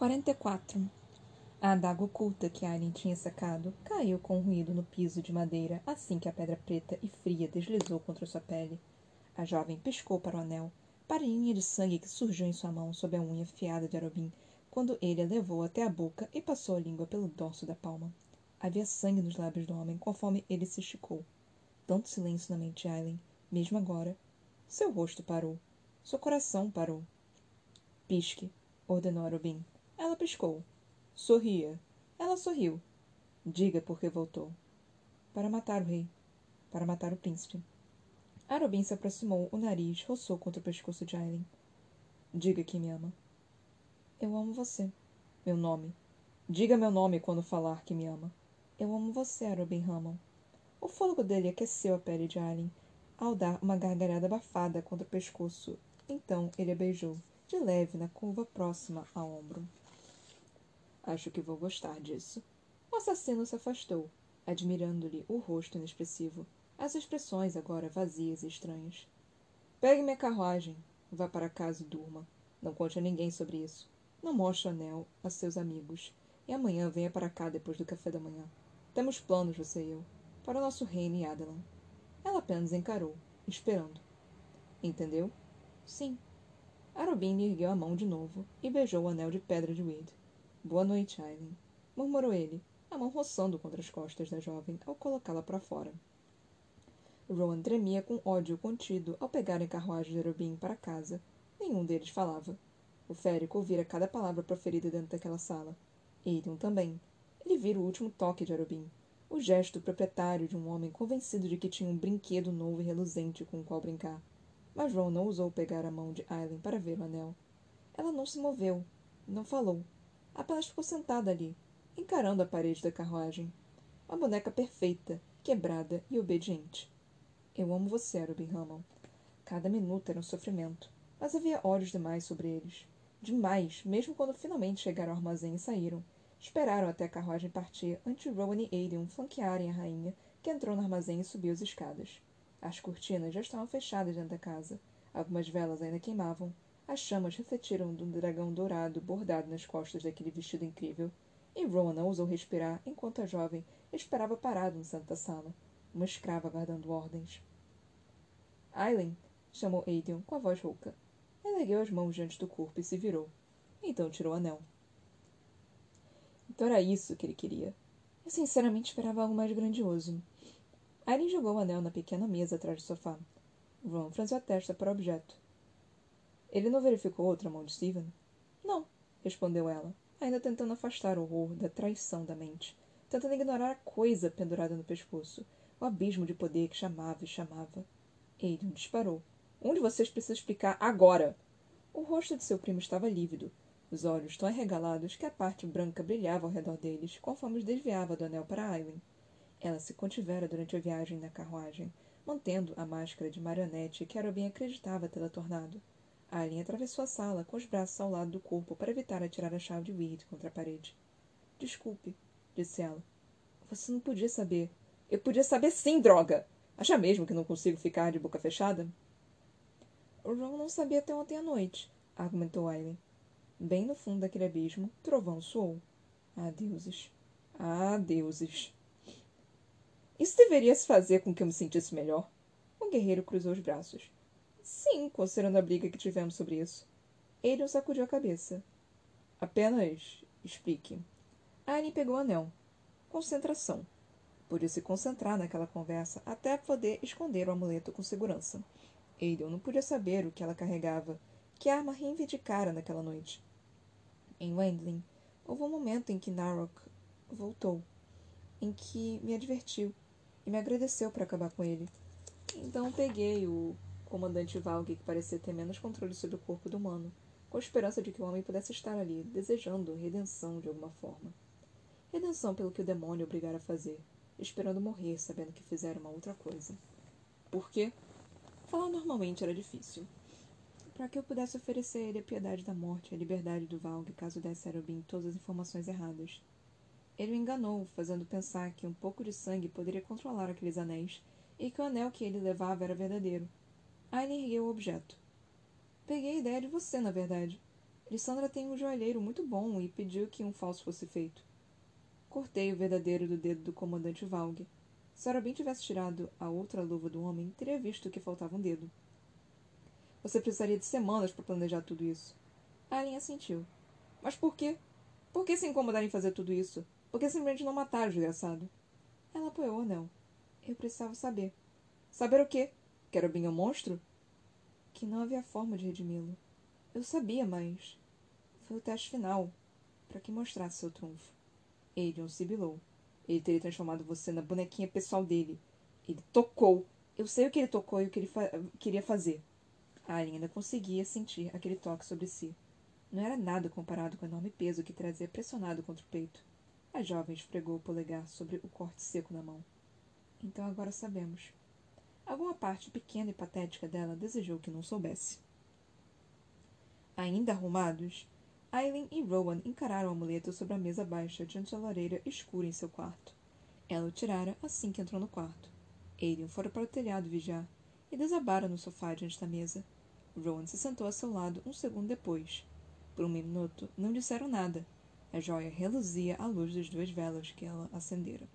44. A adaga oculta que Aileen tinha sacado caiu com um ruído no piso de madeira assim que a pedra preta e fria deslizou contra sua pele. A jovem piscou para o anel, para a linha de sangue que surgiu em sua mão sob a unha afiada de Arobin, quando ele a levou até a boca e passou a língua pelo dorso da palma. Havia sangue nos lábios do homem conforme ele se esticou. Tanto silêncio na mente de Aileen, mesmo agora. Seu rosto parou. Seu coração parou. Pisque, ordenou Arobin. Ela piscou. Sorria. Ela sorriu. Diga por que voltou. Para matar o rei. Para matar o príncipe. Arobin se aproximou, o nariz roçou contra o pescoço de Aileen. Diga que me ama. Eu amo você. Meu nome. Diga meu nome quando falar que me ama. Eu amo você, Arobin Hammond. O fôlego dele aqueceu a pele de Aileen ao dar uma gargalhada abafada contra o pescoço. Então ele a beijou, de leve, na curva próxima ao ombro. Acho que vou gostar disso. O assassino se afastou, admirando-lhe o rosto inexpressivo, as expressões agora vazias e estranhas. Pegue minha carruagem. Vá para casa e durma. Não conte a ninguém sobre isso. Não mostre o anel a seus amigos. E amanhã venha para cá depois do café da manhã. Temos planos, você e eu, para o nosso reino em Adelan. Ela apenas encarou, esperando. Entendeu? Sim. Arobin ergueu a mão de novo e beijou o anel de pedra de Wade. Boa noite, Aileen, murmurou ele, a mão roçando contra as costas da jovem ao colocá-la para fora. Rowan tremia com ódio contido ao pegar a carruagem de Arobin para casa. Nenhum deles falava. O férico ouvira cada palavra proferida dentro daquela sala. Aiden também. Ele vira o último toque de Arobin. O gesto proprietário de um homem convencido de que tinha um brinquedo novo e reluzente com o qual brincar. Mas Ron não ousou pegar a mão de Aileen para ver o anel. Ela não se moveu, não falou, Apenas ficou sentada ali, encarando a parede da carruagem. Uma boneca perfeita, quebrada e obediente. Eu amo você, Arobin Hammond. Cada minuto era um sofrimento, mas havia olhos demais sobre eles. Demais, mesmo quando finalmente chegaram ao armazém e saíram. Esperaram até a carruagem partir antes Rowan e Aiden flanquearem a rainha, que entrou no armazém e subiu as escadas. As cortinas já estavam fechadas dentro da casa. Algumas velas ainda queimavam, as chamas refletiram do dragão dourado bordado nas costas daquele vestido incrível, e Rowan não ousou respirar enquanto a jovem esperava parado no centro da sala, uma escrava aguardando ordens. Aileen, chamou Aiden com a voz rouca. Ela ergueu as mãos diante do corpo e se virou. Então tirou o anel. Então era isso que ele queria. Eu sinceramente esperava algo mais grandioso. Aileen jogou o anel na pequena mesa atrás do sofá. Ron franziu a testa para o objeto. Ele não verificou outra mão de Stephen? Não, respondeu ela, ainda tentando afastar o horror da traição da mente, tentando ignorar a coisa pendurada no pescoço, o abismo de poder que chamava e chamava. Aiden disparou. Um de vocês precisa explicar agora! O rosto de seu primo estava lívido, os olhos tão arregalados que a parte branca brilhava ao redor deles, conforme os desviava do anel para Aileen. Ela se contivera durante a viagem na carruagem, mantendo a máscara de marionete que Arobin acreditava tê-la tornado. Aileen atravessou a sala, com os braços ao lado do corpo, para evitar atirar a chave de Weird contra a parede. Desculpe, disse ela. Você não podia saber. Eu podia saber sim, droga! Acha mesmo que não consigo ficar de boca fechada? O Ron não sabia até ontem à noite, argumentou Aileen. Bem no fundo daquele abismo, Trovão soou. Ah, deuses. Ah, deuses. Isso deveria se fazer com que eu me sentisse melhor. O guerreiro cruzou os braços. Sim, considerando a briga que tivemos sobre isso. Ele sacudiu a cabeça. Apenas explique. Anne pegou o anel. Concentração. Podia se concentrar naquela conversa até poder esconder o amuleto com segurança. Aiden não podia saber o que ela carregava, que arma reivindicara naquela noite. Em Wendling, houve um momento em que Narok voltou, em que me advertiu e me agradeceu por acabar com ele. Então peguei o comandante Valg, que parecia ter menos controle sobre o corpo do humano, com a esperança de que o homem pudesse estar ali, desejando redenção de alguma forma. Redenção pelo que o demônio obrigara a fazer, esperando morrer, sabendo que fizera uma outra coisa. Por quê? Falar normalmente era difícil. Para que eu pudesse oferecer a ele a piedade da morte a liberdade do Valg caso desse a Erobin todas as informações erradas. Ele o enganou, fazendo pensar que um pouco de sangue poderia controlar aqueles anéis e que o anel que ele levava era verdadeiro, Aileen ergueu o objeto. Peguei a ideia de você, na verdade. Lissandra tem um joalheiro muito bom e pediu que um falso fosse feito. Cortei o verdadeiro do dedo do comandante Valg. Se Arabin tivesse tirado a outra luva do homem, teria visto que faltava um dedo. Você precisaria de semanas para planejar tudo isso. Alien assentiu. Mas por quê? Por que se incomodar em fazer tudo isso? Por que simplesmente não matar o desgraçado? Ela apoiou o anel. Eu precisava saber. Saber o quê? Que Arabin é um monstro? Que não havia forma de redimi-lo. Eu sabia, mas. Foi o teste final para que mostrasse seu trunfo. Aiden sibilou. Ele teria transformado você na bonequinha pessoal dele. Ele tocou. Eu sei o que ele tocou e o que ele fa queria fazer. Alien ainda conseguia sentir aquele toque sobre si. Não era nada comparado com o enorme peso que trazia pressionado contra o peito. A jovem esfregou o polegar sobre o corte seco na mão. Então agora sabemos. Alguma parte pequena e patética dela desejou que não soubesse. Ainda arrumados, Aileen e Rowan encararam o amuleto sobre a mesa baixa diante da lareira escura em seu quarto. Ela o tirara assim que entrou no quarto. Aiden fora para o telhado vigiar e desabara no sofá diante da mesa. Rowan se sentou a seu lado um segundo depois. Por um minuto não disseram nada. A joia reluzia à luz das duas velas que ela acendera.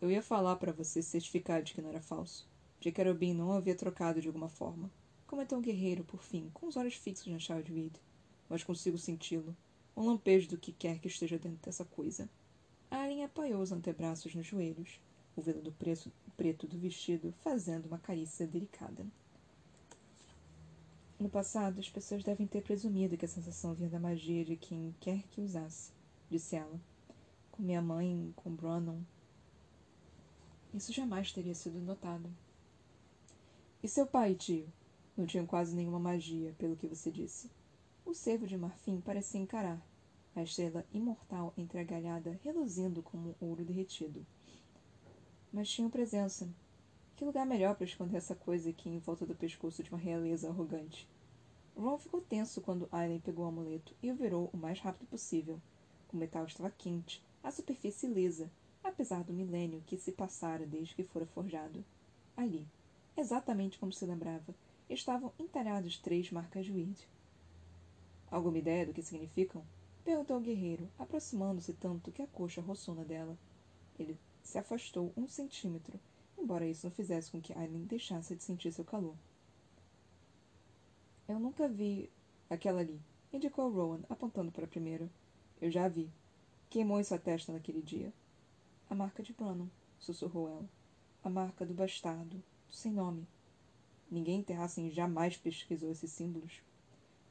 Eu ia falar para você certificar de que não era falso, de que Arobin não havia trocado de alguma forma. Comentou o guerreiro, por fim, com os olhos fixos na Child Reed. Mas consigo senti-lo. Um lampejo do que quer que esteja dentro dessa coisa. Alien apoiou os antebraços nos joelhos, o veludo preto, preto do vestido fazendo uma carícia delicada. No passado, as pessoas devem ter presumido que a sensação vinha da magia de quem quer que usasse, disse ela. Com minha mãe, com Brannon. Isso jamais teria sido notado. E seu pai, tio? Não tinham quase nenhuma magia, pelo que você disse. O cervo de marfim parecia encarar, a estrela imortal entregalhada reluzindo como ouro derretido. Mas tinham presença. Que lugar melhor para esconder essa coisa aqui em volta do pescoço de uma realeza arrogante? Ron ficou tenso quando Aileen pegou o amuleto e o virou o mais rápido possível. O metal estava quente, a superfície lisa, apesar do milênio que se passara desde que fora forjado. Ali, exatamente como se lembrava, estavam entalhadas três marcas de Weird. Alguma ideia do que significam? Perguntou o guerreiro, aproximando-se tanto que a coxa roçou na dela. Ele se afastou um centímetro, embora isso não fizesse com que Aileen deixasse de sentir seu calor. Eu nunca vi aquela ali, indicou Rowan, apontando para a primeira. Eu já vi. Queimou em sua testa naquele dia. A marca de Brannon, sussurrou ela. A marca do bastardo, do sem nome. Ninguém em Terrassen jamais pesquisou esses símbolos.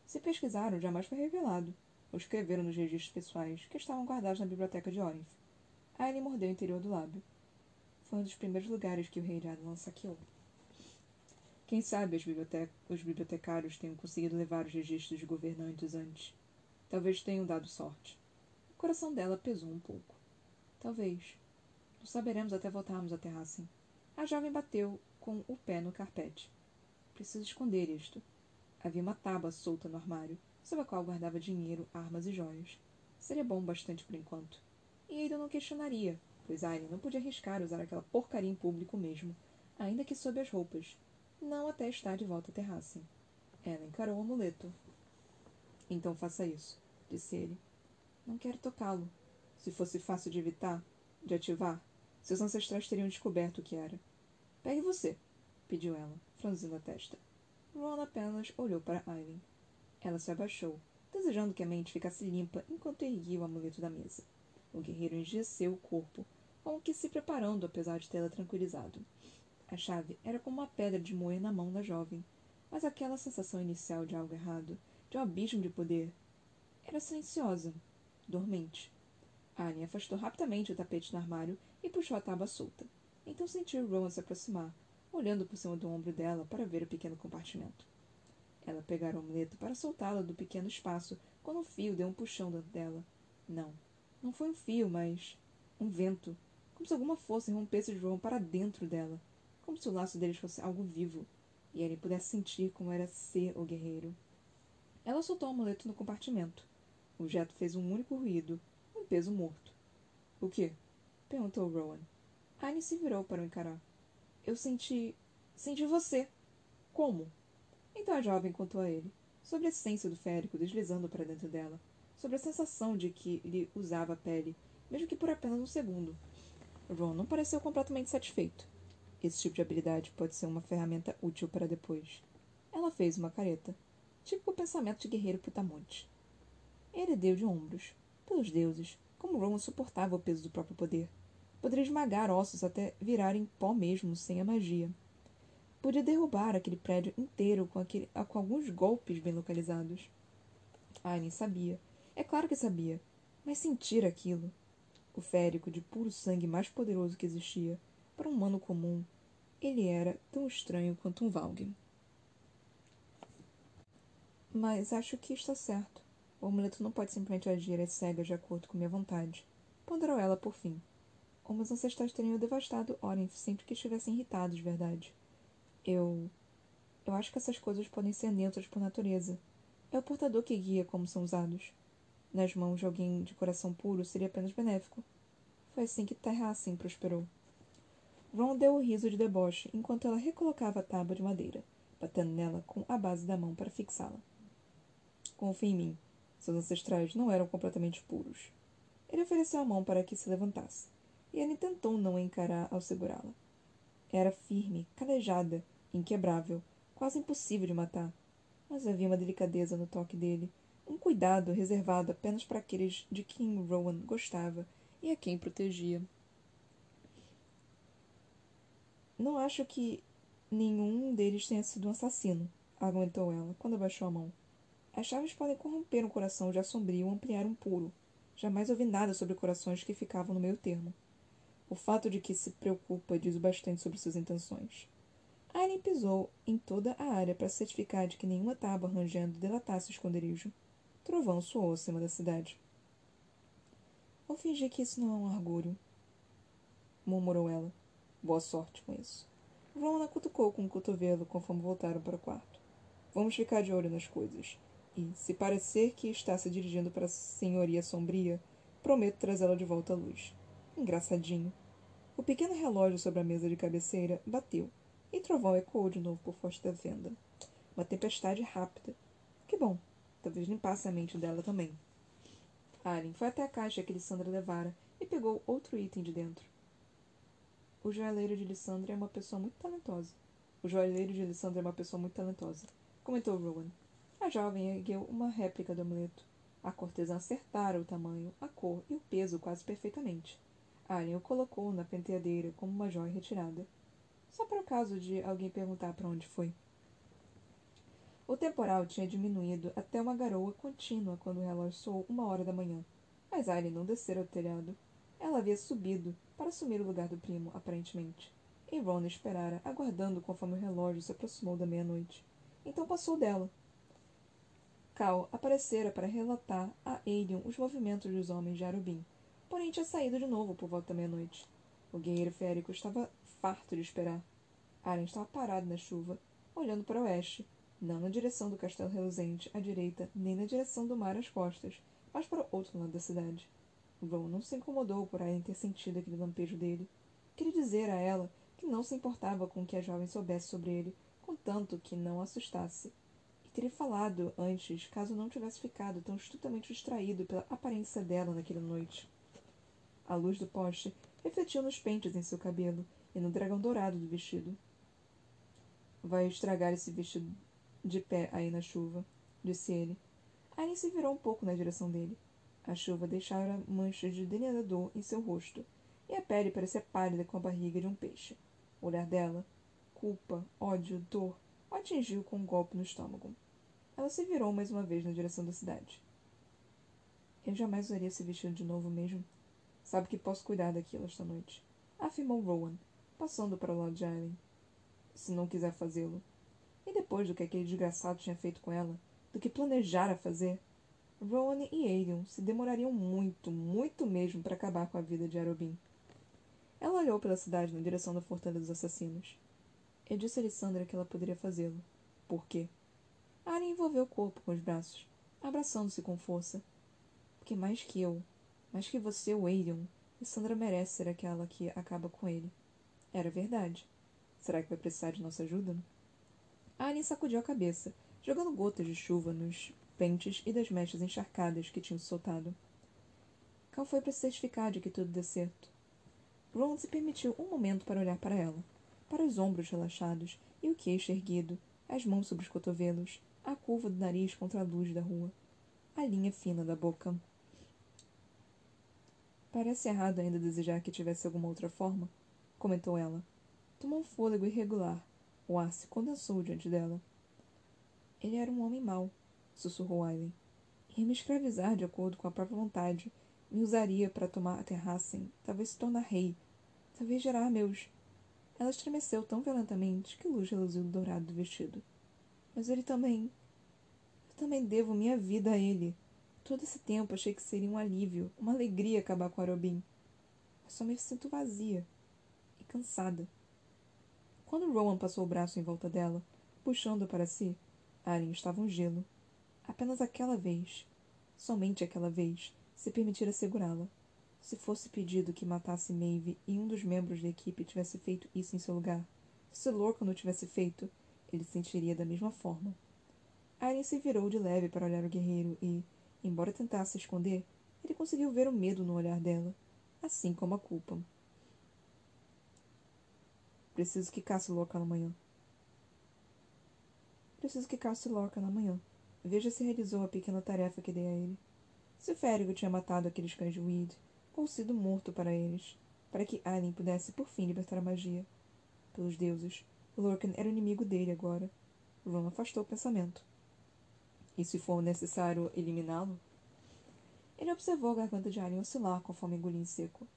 Se pesquisaram, jamais foi revelado, ou escreveram nos registros pessoais que estavam guardados na biblioteca de Orinth. Aí ele mordeu o interior do lábio. Foi um dos primeiros lugares que o rei de Adlan saqueou. Quem sabe os bibliotecários tenham conseguido levar os registros de governantes antes. Talvez tenham dado sorte. O coração dela pesou um pouco. Talvez. Saberemos até voltarmos a Terrassen. A jovem bateu com o pé no carpete. Preciso esconder isto. Havia uma tábua solta no armário, sob a qual guardava dinheiro, armas e joias. Seria bom bastante por enquanto. E Ada não questionaria, pois Aileen não podia arriscar usar aquela porcaria em público mesmo, ainda que sob as roupas. Não até estar de volta à terraça. Ela encarou o amuleto. Então faça isso, disse ele. Não quero tocá-lo. Se fosse fácil de evitar, de ativar, seus ancestrais teriam descoberto o que era. Pegue você, pediu ela franzindo a testa. Ron apenas olhou para Aileen. Ela se abaixou, desejando que a mente ficasse limpa enquanto erguia o amuleto da mesa. O guerreiro enrijeceu o corpo, como que se preparando, apesar de tê-la tranquilizado. A chave era como uma pedra de moer na mão da jovem, mas aquela sensação inicial de algo errado, de um abismo de poder, era silenciosa, dormente. Annie afastou rapidamente o tapete do armário e puxou a tábua solta. Então sentiu Rowan se aproximar, olhando por cima do ombro dela para ver o pequeno compartimento. Ela pegara o amuleto para soltá-la do pequeno espaço quando um fio deu um puxão dentro dela. Não, não foi um fio, mas um vento, como se alguma força rompesse de João para dentro dela, como se o laço deles fosse algo vivo, e ele pudesse sentir como era ser o guerreiro. Ela soltou o amuleto no compartimento. O objeto fez um único ruído, peso morto. O que? perguntou Rowan. Anne se virou para o encarar. Eu senti. senti você. Como? Então a jovem contou a ele. sobre a essência do férico deslizando para dentro dela, sobre a sensação de que lhe usava a pele, mesmo que por apenas um segundo. Ron não pareceu completamente satisfeito. Esse tipo de habilidade pode ser uma ferramenta útil para depois. Ela fez uma careta, típico pensamento de guerreiro putamonte. Ele deu de ombros. Pelos deuses, como Ron suportava o peso do próprio poder. Poderia esmagar ossos até virarem pó mesmo, sem a magia. Podia derrubar aquele prédio inteiro com, aquele, com alguns golpes bem localizados. Aileen sabia. É claro que sabia. Mas sentir aquilo. O férico de puro sangue mais poderoso que existia, para um humano comum, ele era tão estranho quanto um Valg. Mas acho que está certo. O amuleto não pode simplesmente agir às cegas de acordo com minha vontade. Ponderou ela por fim. Ou meus ancestrais teriam devastado Orenf sempre que estivessem irritados de verdade. Eu. Eu acho que essas coisas podem ser neutras por natureza. É o portador que guia como são usados. Nas mãos de alguém de coração puro seria apenas benéfico. Foi assim que Terra assim prosperou. Ron deu o um riso de deboche enquanto ela recolocava a tábua de madeira, batendo nela com a base da mão para fixá-la. Confie em mim. Seus ancestrais não eram completamente puros. Ele ofereceu a mão para que se levantasse, e ele tentou não encarar ao segurá-la. Era firme, calejada, inquebrável, quase impossível de matar, mas havia uma delicadeza no toque dele, um cuidado reservado apenas para aqueles de quem Rowan gostava e a quem protegia. Não acho que nenhum deles tenha sido um assassino, argumentou ela, quando abaixou a mão. As chaves podem corromper um coração já sombrio ou ampliar um puro. Jamais ouvi nada sobre corações que ficavam no meio termo. O fato de que se preocupa diz bastante sobre suas intenções. Aileen pisou em toda a área para certificar de que nenhuma tábua rangendo delatasse o esconderijo. Trovão soou acima da cidade. Vou fingir que isso não é um argúrio, murmurou ela. Boa sorte com isso. Rona cutucou com o cotovelo conforme voltaram para o quarto. Vamos ficar de olho nas coisas e, se parecer que está se dirigindo para a senhoria sombria, prometo trazê-la de volta à luz. Engraçadinho. O pequeno relógio sobre a mesa de cabeceira bateu, e trovão ecoou de novo por forte da venda. Uma tempestade rápida. Que bom. Talvez limpasse a mente dela também. Alien foi até a caixa que Lissandra levara e pegou outro item de dentro. O joalheiro de Lissandra é uma pessoa muito talentosa. O joalheiro de Lissandra é uma pessoa muito talentosa, comentou Rowan. A jovem ergueu uma réplica do amuleto. A cortesã acertara o tamanho, a cor e o peso quase perfeitamente. Alien o colocou na penteadeira como uma joia retirada. Só para o caso de alguém perguntar para onde foi. O temporal tinha diminuído até uma garoa contínua quando o relógio soou uma hora da manhã. Mas Alien não descera ao telhado. Ela havia subido para assumir o lugar do primo, aparentemente. E Ron esperara, aguardando conforme o relógio se aproximou da meia-noite. Então passou dela, Cal aparecera para relatar a Aelion os movimentos dos homens de Arubim, porém tinha saído de novo por volta da meia-noite. O guerreiro férico estava farto de esperar. Aren estava parado na chuva, olhando para o oeste, não na direção do castelo reluzente à direita, nem na direção do mar às costas, mas para o outro lado da cidade. Ron não se incomodou por Aren ter sentido aquele lampejo dele. Queria dizer a ela que não se importava com o que a jovem soubesse sobre ele, contanto que não assustasse teria falado antes, caso não tivesse ficado tão estupidamente distraído pela aparência dela naquela noite. A luz do poste refletiu nos pentes em seu cabelo e no dragão dourado do vestido. Vai estragar esse vestido de pé aí na chuva, disse ele. Arin se virou um pouco na direção dele. A chuva deixara manchas de delineador em seu rosto, e a pele parecia pálida com a barriga de um peixe. O olhar dela, culpa, ódio, dor, o atingiu com um golpe no estômago. Ela se virou mais uma vez na direção da cidade. Eu jamais usaria esse vestido de novo mesmo. Sabe que posso cuidar daquilo esta noite. Afirmou Rowan, passando para o lado de Aileen. Se não quiser fazê-lo. E depois do que aquele desgraçado tinha feito com ela, do que planejara fazer, Rowan e Aelion se demorariam muito, muito mesmo para acabar com a vida de Arobin. Ela olhou pela cidade na direção da Fortaleza dos Assassinos. Eu disse a Alessandra que ela poderia fazê-lo. Por quê? Arya envolveu o corpo com os braços, abraçando-se com força. Porque mais que eu, mais que você, Waylon, Sandra merece ser aquela que acaba com ele. Era verdade. Será que vai precisar de nossa ajuda? Arya sacudiu a cabeça, jogando gotas de chuva nos pentes e das mechas encharcadas que tinham soltado. Cal foi para se certificar de que tudo deu certo. Ron se permitiu um momento para olhar para ela, para os ombros relaxados e o queixo erguido, as mãos sobre os cotovelos, a curva do nariz contra a luz da rua, a linha fina da boca. Parece errado ainda desejar que tivesse alguma outra forma, comentou ela. Tomou um fôlego irregular. O ar se condensou diante dela. Ele era um homem mau, sussurrou Aileen. Ia me escravizar de acordo com a própria vontade. Me usaria para tomar a Terrassen, talvez se tornar rei, talvez gerar meus. Ela estremeceu tão violentamente que luz reluziu do dourado do vestido. Mas ele também. Eu também devo minha vida a ele. Todo esse tempo achei que seria um alívio, uma alegria acabar com Arobin. Mas só me sinto vazia e cansada. Quando Rowan passou o braço em volta dela, puxando-a para si, Aren estava um gelo. Apenas aquela vez, somente aquela vez, se permitira segurá-la. Se fosse pedido que matasse Maeve e um dos membros da equipe tivesse feito isso em seu lugar, se Lorcan não tivesse feito, ele sentiria da mesma forma. Aren se virou de leve para olhar o guerreiro e, Embora tentasse esconder, ele conseguiu ver o medo no olhar dela, assim como a culpa. Preciso que casse Lorcan amanhã. Preciso que casse Lorcan amanhã. Veja se realizou a pequena tarefa que dei a ele. Se o Férigo tinha matado aqueles cães de Weed, ou sido morto para eles, para que Aileen pudesse por fim libertar a magia. Pelos deuses, Lorcan era o inimigo dele agora. Ron afastou o pensamento. E se for necessário eliminá-lo? Ele observou a garganta de Alien oscilar conforme engolia em seco.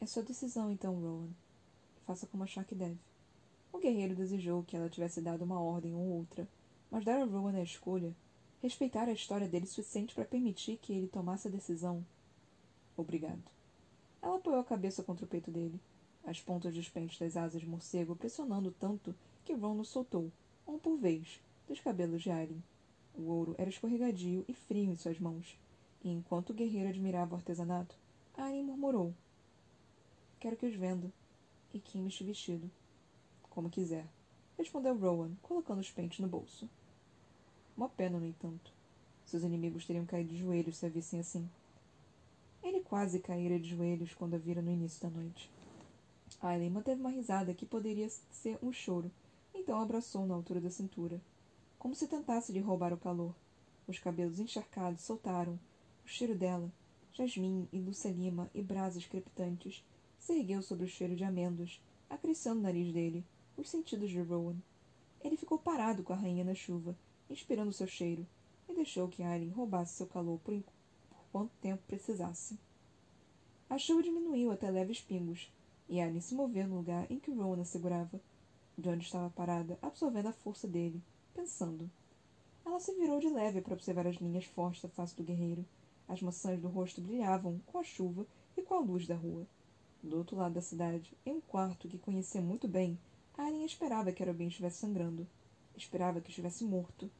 É sua decisão, então, Rowan. Faça como achar que deve. O guerreiro desejou que ela tivesse dado uma ordem ou outra, mas dar a Rowan a escolha, respeitar a história dele suficiente para permitir que ele tomasse a decisão. Obrigado. Ela apoiou a cabeça contra o peito dele, as pontas dos pentes das asas de morcego pressionando tanto que Ron o soltou, um por vez, dos cabelos de Aileen. O ouro era escorregadio e frio em suas mãos, e enquanto o guerreiro admirava o artesanato, Arin murmurou: Quero que os venda, e queime este vestido. Como quiser, respondeu Rowan, colocando os pentes no bolso. Uma pena, no entanto. Seus inimigos teriam caído de joelhos se a vissem assim. Ele quase caíra de joelhos quando a vira no início da noite. Aileen manteve uma risada que poderia ser um choro, então abraçou na altura da cintura como se tentasse lhe roubar o calor. Os cabelos encharcados soltaram. O cheiro dela, jasmim e lucelima e brasas crepitantes, se ergueu sobre o cheiro de amêndoas, acrescendo o nariz dele, os sentidos de Rowan. Ele ficou parado com a rainha na chuva, inspirando seu cheiro, e deixou que Aileen roubasse seu calor por, por quanto tempo precisasse. A chuva diminuiu até leves pingos, e Aileen se moveu no lugar em que Rowan a segurava, de onde estava parada, absorvendo a força dele, pensando. Ela se virou de leve para observar as linhas fortes da face do guerreiro. As maçãs do rosto brilhavam com a chuva e com a luz da rua. Do outro lado da cidade, em um quarto que conhecia muito bem, Arya esperava que Arobin estivesse sangrando. Esperava que estivesse morto.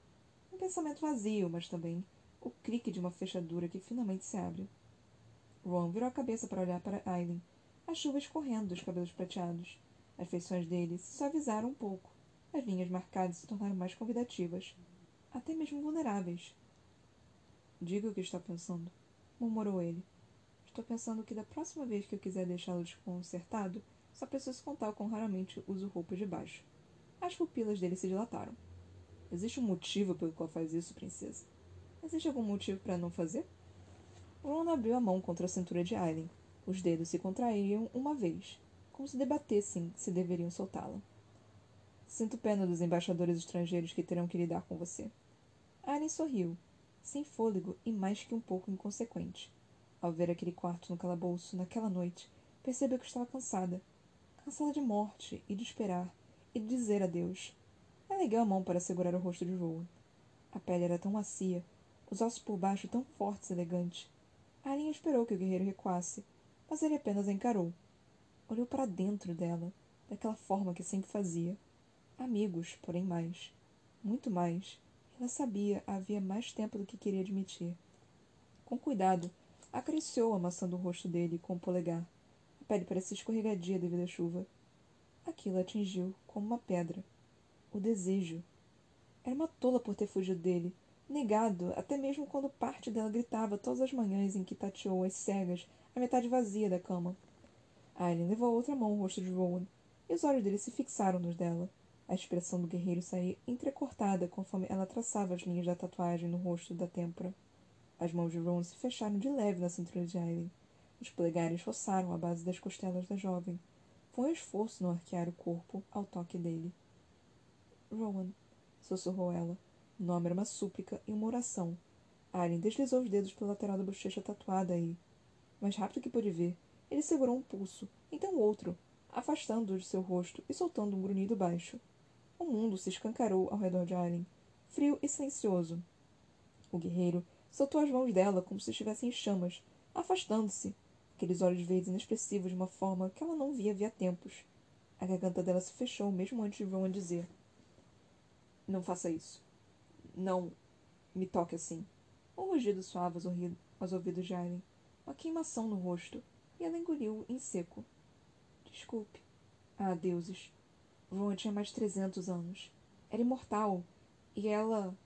Um pensamento vazio, mas também o clique de uma fechadura que finalmente se abre. Ron virou a cabeça para olhar para Aileen, a chuva escorrendo dos cabelos prateados. As feições dele se suavizaram um pouco. As linhas marcadas se tornaram mais convidativas, até mesmo vulneráveis. Diga o que está pensando, murmurou ele. Estou pensando que da próxima vez que eu quiser deixá-lo desconcertado, só preciso contar o quão raramente uso roupa de baixo. As pupilas dele se dilataram. Existe um motivo pelo qual faz isso, princesa? Existe algum motivo para não fazer? Ron abriu a mão contra a cintura de Aileen. Os dedos se contraíam uma vez, como se debatessem se deveriam soltá-la. Sinto pena dos embaixadores estrangeiros que terão que lidar com você. Alien sorriu, sem fôlego e mais que um pouco inconsequente. Ao ver aquele quarto no calabouço, naquela noite, percebeu que estava cansada. Cansada de morte e de esperar e de dizer adeus. Ergueu a mão para segurar o rosto de Rowan. A pele era tão macia, os ossos por baixo tão fortes e elegantes. Alien esperou que o guerreiro recuasse, mas ele apenas a encarou. Olhou para dentro dela, daquela forma que sempre fazia, Amigos, porém mais. Muito mais. Ela sabia havia mais tempo do que queria admitir. Com cuidado, acariciou a maçã do rosto dele com o polegar. A pele parecia escorregadia devido à chuva. Aquilo atingiu como uma pedra. O desejo. Era uma tola por ter fugido dele, negado até mesmo quando parte dela gritava todas as manhãs em que tateou as cegas a metade vazia da cama. Aileen levou a outra mão ao rosto de Rowan, e os olhos dele se fixaram nos dela. A expressão do guerreiro saía entrecortada conforme ela traçava as linhas da tatuagem no rosto da têmpora. As mãos de Rowan se fecharam de leve na cintura de Aileen. Os polegares roçaram a base das costelas da jovem. Foi um esforço no arquear o corpo ao toque dele. Rowan, sussurrou ela. O nome era uma súplica e uma oração. Aileen deslizou os dedos pela lateral da bochecha tatuada e, mais rápido que pôde ver, ele segurou um pulso, então outro, afastando-o de seu rosto e soltando um grunhido baixo. O mundo se escancarou ao redor de Aileen, frio e silencioso. O guerreiro soltou as mãos dela como se estivessem em chamas, afastando-se, aqueles olhos verdes inexpressivos de uma forma que ela não via havia tempos. A garganta dela se fechou mesmo antes de Rowan dizer: Não faça isso. Não me toque assim. Um rugido suave aos, aos ouvidos de Aileen, uma queimação no rosto, e ela engoliu em seco. Desculpe. Ah, deuses. Rowan tinha mais de trezentos anos. Era imortal. E ela.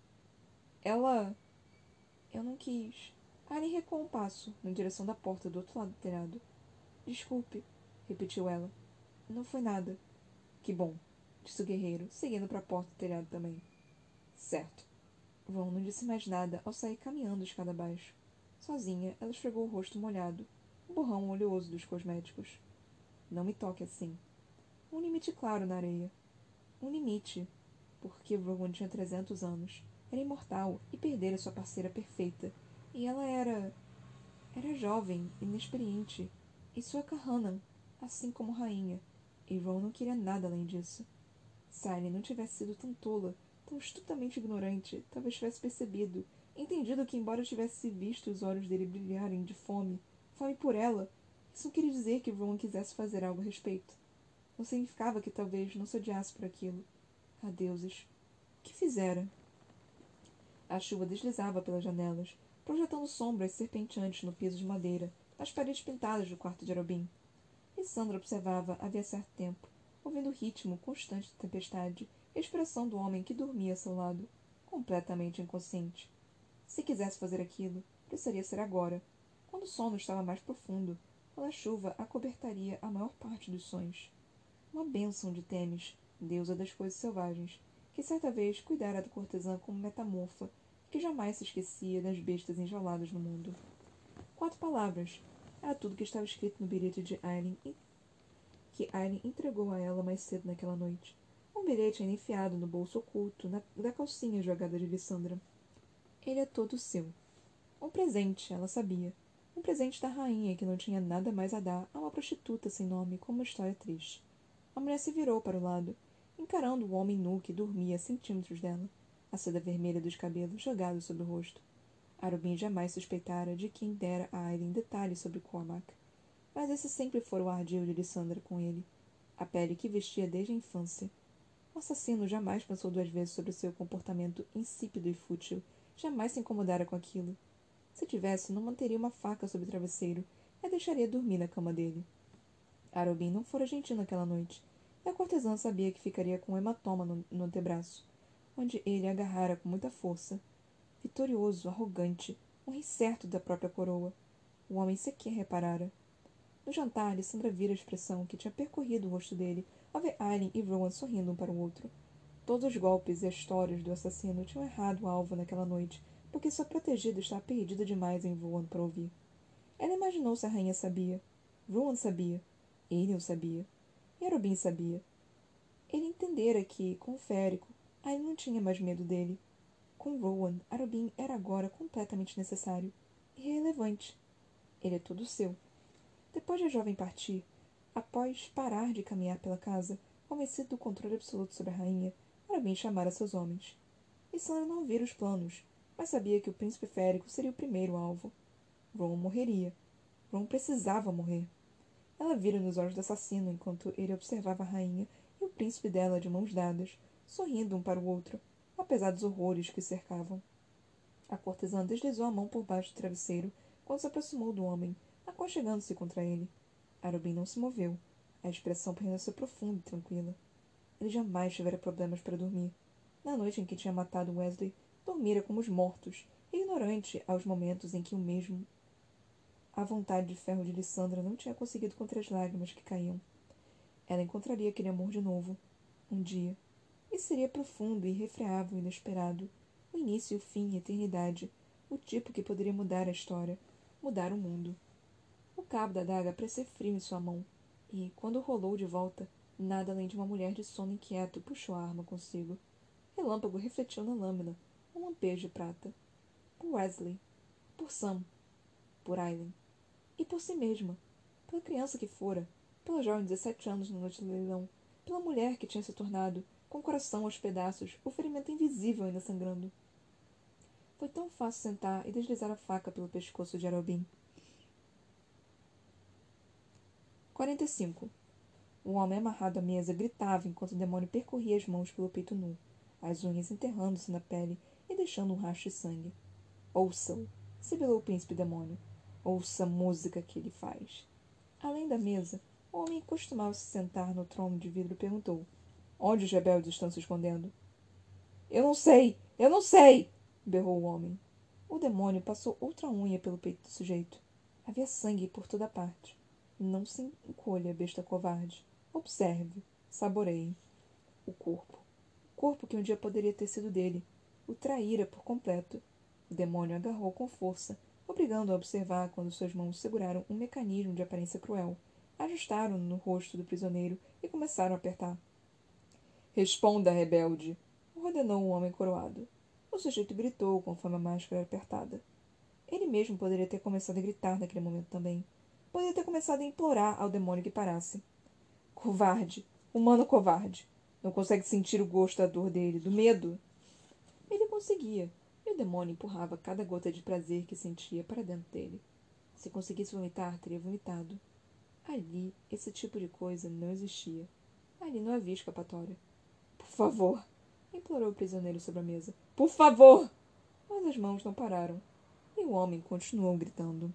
Ela. Eu não quis. Ari recuou um passo, na direção da porta do outro lado do telhado. Desculpe, repetiu ela. Não foi nada. Que bom, disse o guerreiro, seguindo para a porta do telhado também. Certo. Ron não disse mais nada ao sair caminhando escada abaixo. Sozinha, ela esfregou o rosto molhado, o borrão oleoso dos cosméticos. Não me toque assim. Um limite claro na areia. Um limite, porque Rowan tinha trezentos anos. Era imortal e perdera sua parceira perfeita. E ela era. Era jovem, inexperiente. E sua Kahanan, assim como rainha. E Ron não queria nada além disso. Se Aileen não tivesse sido tão tola, tão estupidamente ignorante, talvez tivesse percebido, entendido que, embora tivesse visto os olhos dele brilharem de fome, fome por ela, isso não queria dizer que Ron quisesse fazer algo a respeito. Não significava que talvez não se odiasse por aquilo. Ah, deuses! O que fizera? A chuva deslizava pelas janelas, projetando sombras serpenteantes no piso de madeira, nas paredes pintadas do quarto de Arobin. E Sandra observava havia certo tempo, ouvindo o ritmo constante da tempestade e a expressão do homem que dormia a seu lado, completamente inconsciente. Se quisesse fazer aquilo, precisaria ser agora, quando o sono estava mais profundo, quando a chuva acobertaria a maior parte dos sonhos. Uma bênção de Temis, deusa das coisas selvagens, que certa vez cuidara da cortesã como metamorfa que jamais se esquecia das bestas enjauladas no mundo. Quatro palavras. Era tudo que estava escrito no bilhete de Aileen que Aileen entregou a ela mais cedo naquela noite. Um bilhete ainda enfiado no bolso oculto na, da calcinha jogada de Lissandra. Ele é todo seu. Um presente, ela sabia. Um presente da rainha que não tinha nada mais a dar a uma prostituta sem nome com uma história triste. A mulher se virou para o lado, encarando o homem nu que dormia a centímetros dela, a seda vermelha dos cabelos jogados sobre o rosto. Arubin jamais suspeitara de quem dera a Aileen detalhes sobre Cormac. Mas esse sempre fora o ardil de Lissandra com ele. A pele que vestia desde a infância. O assassino jamais pensou duas vezes sobre seu comportamento insípido e fútil. Jamais se incomodara com aquilo. Se tivesse, não manteria uma faca sob o travesseiro e a deixaria dormir na cama dele. Arobin não fora gentil naquela noite, e a cortesã sabia que ficaria com um hematoma no, no antebraço, onde ele agarrara com muita força. Vitorioso, arrogante, um rei certo da própria coroa. O homem sequer reparara. No jantar, Alessandra vira a expressão que tinha percorrido o rosto dele ao ver Aileen e Rowan sorrindo um para o outro. Todos os golpes e as histórias do assassino tinham errado o alvo naquela noite, porque sua protegida estava perdida demais em Rowan para ouvir. Ela imaginou se a rainha sabia. Rowan sabia. Ele o sabia. E Arobin sabia. Ele entendera que, com o férico, Aileen não tinha mais medo dele. Com Rowan, Arobin era agora completamente necessário. E relevante. Ele é todo seu. Depois de a jovem partir, após parar de caminhar pela casa, convencido do controle absoluto sobre a rainha, Arobin chamara seus homens. E Sandra não vira os planos, mas sabia que o príncipe férico seria o primeiro alvo. Ron morreria. Ron precisava morrer. Ela vira nos olhos do assassino enquanto ele observava a rainha e o príncipe dela de mãos dadas, sorrindo um para o outro, apesar dos horrores que cercavam. A cortesã deslizou a mão por baixo do travesseiro quando se aproximou do homem, aconchegando-se contra ele. Arobin não se moveu. A expressão permaneceu profunda e tranquila. Ele jamais tivera problemas para dormir. Na noite em que tinha matado Wesley, dormira como os mortos, ignorante aos momentos em que o mesmo a vontade de ferro de Lissandra não tinha conseguido contra as lágrimas que caíam. Ela encontraria aquele amor de novo, um dia, e seria profundo, irrefreável, inesperado, o início o fim, a eternidade, o tipo que poderia mudar a história, mudar o mundo. O cabo da adaga parecia frio em sua mão, e, quando rolou de volta, nada além de uma mulher de sono inquieto puxou a arma consigo. Relâmpago refletiu na lâmina, um lampejo de prata. Por Wesley. Por Sam. Por Aileen e por si mesma, pela criança que fora, pela jovem de 17 anos na noite do leilão, pela mulher que tinha se tornado, com o coração aos pedaços, o ferimento invisível ainda sangrando. Foi tão fácil sentar e deslizar a faca pelo pescoço de Arobin. 45. O homem amarrado à mesa gritava enquanto o demônio percorria as mãos pelo peito nu, as unhas enterrando-se na pele e deixando um rastro de sangue. Ouça-o, sibilou o príncipe demônio. Ouça a música que ele faz. Além da mesa, o homem costumava se sentar no trono de vidro e perguntou: Onde os rebeldes estão se escondendo? Eu não sei! Eu não sei! berrou o homem. O demônio passou outra unha pelo peito do sujeito. Havia sangue por toda parte. Não se encolha, besta covarde. Observe, saboreie. O corpo. O corpo que um dia poderia ter sido dele. O traíra por completo. O demônio agarrou com força obrigando-o a observar quando suas mãos seguraram um mecanismo de aparência cruel. Ajustaram-no no rosto do prisioneiro e começaram a apertar. Responda, rebelde! ordenou o homem coroado. O sujeito gritou conforme a máscara era apertada. Ele mesmo poderia ter começado a gritar naquele momento também. Poderia ter começado a implorar ao demônio que parasse. Covarde! Humano covarde! Não consegue sentir o gosto da dor dele, do medo? Ele conseguia demônio empurrava cada gota de prazer que sentia para dentro dele. Se conseguisse vomitar, teria vomitado. Ali, esse tipo de coisa não existia. Ali não havia escapatória. Por favor! implorou o prisioneiro sobre a mesa. Por favor! Mas as mãos não pararam. E o homem continuou gritando.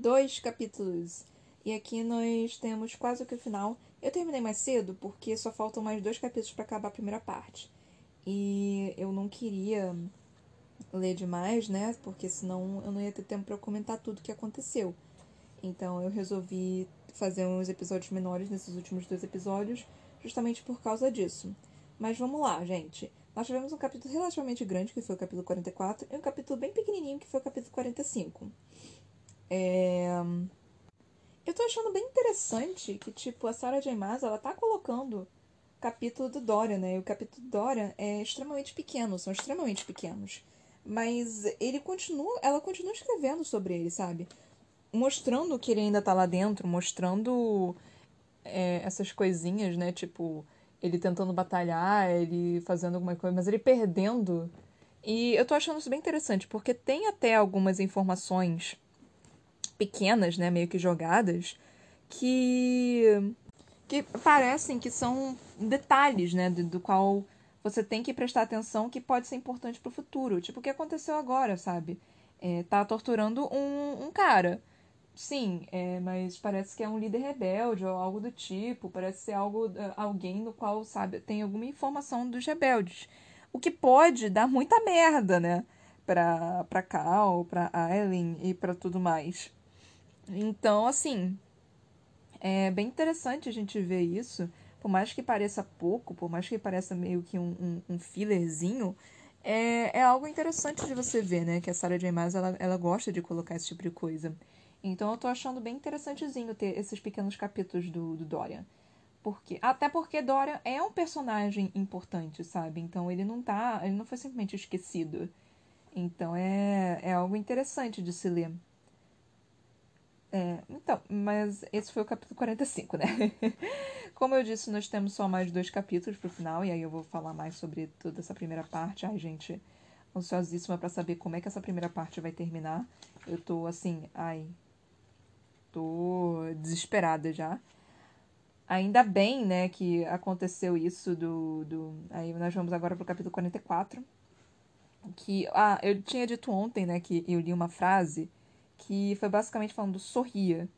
Dois capítulos. E aqui nós temos quase que o final. Eu terminei mais cedo porque só faltam mais dois capítulos para acabar a primeira parte. E eu não queria ler demais, né? Porque senão eu não ia ter tempo para comentar tudo o que aconteceu. Então eu resolvi fazer uns episódios menores nesses últimos dois episódios, justamente por causa disso. Mas vamos lá, gente. Nós tivemos um capítulo relativamente grande, que foi o capítulo 44, e um capítulo bem pequenininho, que foi o capítulo 45. É... Eu tô achando bem interessante que, tipo, a Sarah J. Maas, ela tá colocando o capítulo do Dorian, né? E o capítulo do Dorian é extremamente pequeno, são extremamente pequenos. Mas ele continua, ela continua escrevendo sobre ele, sabe? Mostrando que ele ainda tá lá dentro, mostrando é, essas coisinhas, né? Tipo, ele tentando batalhar, ele fazendo alguma coisa, mas ele perdendo. E eu tô achando isso bem interessante, porque tem até algumas informações pequenas, né, meio que jogadas, que que parecem que são detalhes, né, do, do qual você tem que prestar atenção que pode ser importante para o futuro. Tipo o que aconteceu agora, sabe? É, tá torturando um, um cara. Sim, é, mas parece que é um líder rebelde ou algo do tipo. Parece ser algo, alguém no qual, sabe, tem alguma informação dos rebeldes. O que pode dar muita merda, né? Pra, pra Cal, pra Aileen e pra tudo mais. Então, assim, é bem interessante a gente ver isso. Por mais que pareça pouco, por mais que pareça meio que um, um, um fillerzinho, é, é algo interessante de você ver, né? Que a Sarah J. Maas, ela, ela gosta de colocar esse tipo de coisa. Então eu tô achando bem interessantezinho ter esses pequenos capítulos do, do Dorian. Porque, até porque Dorian é um personagem importante, sabe? Então ele não tá. Ele não foi simplesmente esquecido. Então é, é algo interessante de se ler. É, então, mas esse foi o capítulo 45, né? Como eu disse, nós temos só mais dois capítulos pro final, e aí eu vou falar mais sobre toda essa primeira parte. Ai, gente, ansiosíssima para saber como é que essa primeira parte vai terminar. Eu tô assim, ai. Tô desesperada já. Ainda bem, né, que aconteceu isso do. do... Aí nós vamos agora pro capítulo 44. Que. Ah, eu tinha dito ontem, né, que eu li uma frase que foi basicamente falando sorria.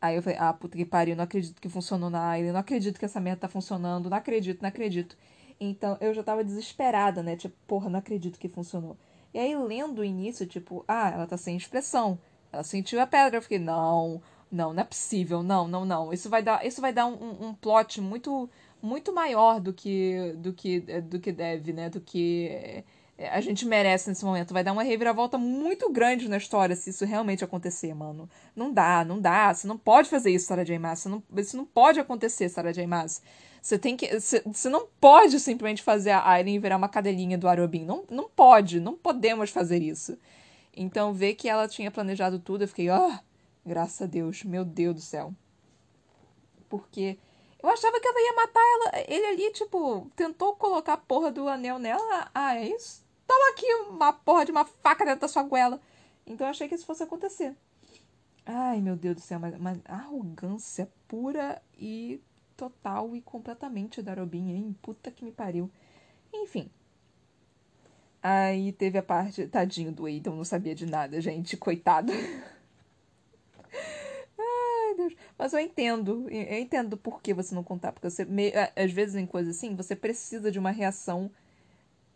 Aí eu falei, ah, puta que pariu, não acredito que funcionou na Aileen, não acredito que essa merda tá funcionando, não acredito, não acredito. Então eu já tava desesperada, né? Tipo, porra, não acredito que funcionou. E aí, lendo o início, tipo, ah, ela tá sem expressão. Ela sentiu a pedra. Eu fiquei, não, não, não é possível, não, não, não. Isso vai dar, isso vai dar um, um plot muito muito maior do que do que do que deve, né? Do que a gente merece nesse momento. Vai dar uma reviravolta muito grande na história se isso realmente acontecer, mano. Não dá, não dá. Você não pode fazer isso, Sarah J. Maas. Não, isso não pode acontecer, Sarah J. Maas. Você tem que. Você, você não pode simplesmente fazer a Aileen virar uma cadelinha do Arobin. Não, não pode, não podemos fazer isso. Então, ver que ela tinha planejado tudo, eu fiquei, ó, oh, graças a Deus, meu Deus do céu. Porque eu achava que ela ia matar ela, ele ali, tipo, tentou colocar a porra do anel nela. Ah, é isso? Toma aqui uma porra de uma faca dentro da sua goela. Então eu achei que isso fosse acontecer. Ai, meu Deus do céu, mas, mas arrogância pura e total e completamente da Robin, hein? Puta que me pariu. Enfim, Aí teve a parte. Tadinho do Aidan, não sabia de nada, gente. Coitado. Ai, Deus. Mas eu entendo. Eu entendo por que você não contar. Porque você, às vezes, em coisas assim, você precisa de uma reação.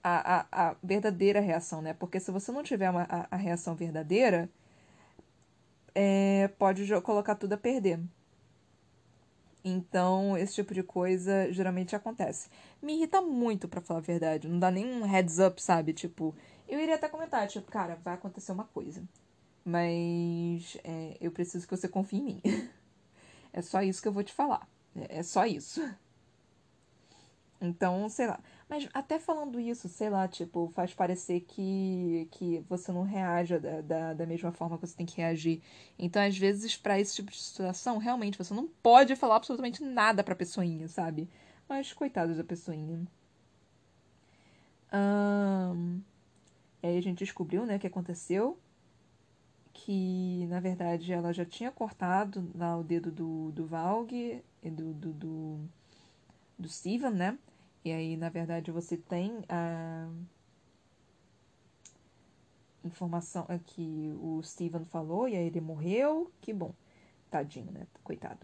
A, a, a verdadeira reação, né? Porque se você não tiver uma, a, a reação verdadeira, é, pode colocar tudo a perder. Então, esse tipo de coisa geralmente acontece. Me irrita muito, para falar a verdade. Não dá nem um heads up, sabe? Tipo, eu iria até comentar, tipo, cara, vai acontecer uma coisa. Mas é, eu preciso que você confie em mim. é só isso que eu vou te falar. É, é só isso. Então, sei lá. Mas até falando isso, sei lá, tipo, faz parecer que, que você não reage da, da, da mesma forma que você tem que reagir. Então, às vezes, para esse tipo de situação, realmente, você não pode falar absolutamente nada pra pessoinha, sabe? Mas, coitados da pessoinha. Um, aí a gente descobriu, né, o que aconteceu. Que, na verdade, ela já tinha cortado lá o dedo do, do Valg e do, do, do, do Steven, né? E aí, na verdade, você tem a informação é que o Steven falou e aí ele morreu. Que bom. Tadinho, né? Coitado.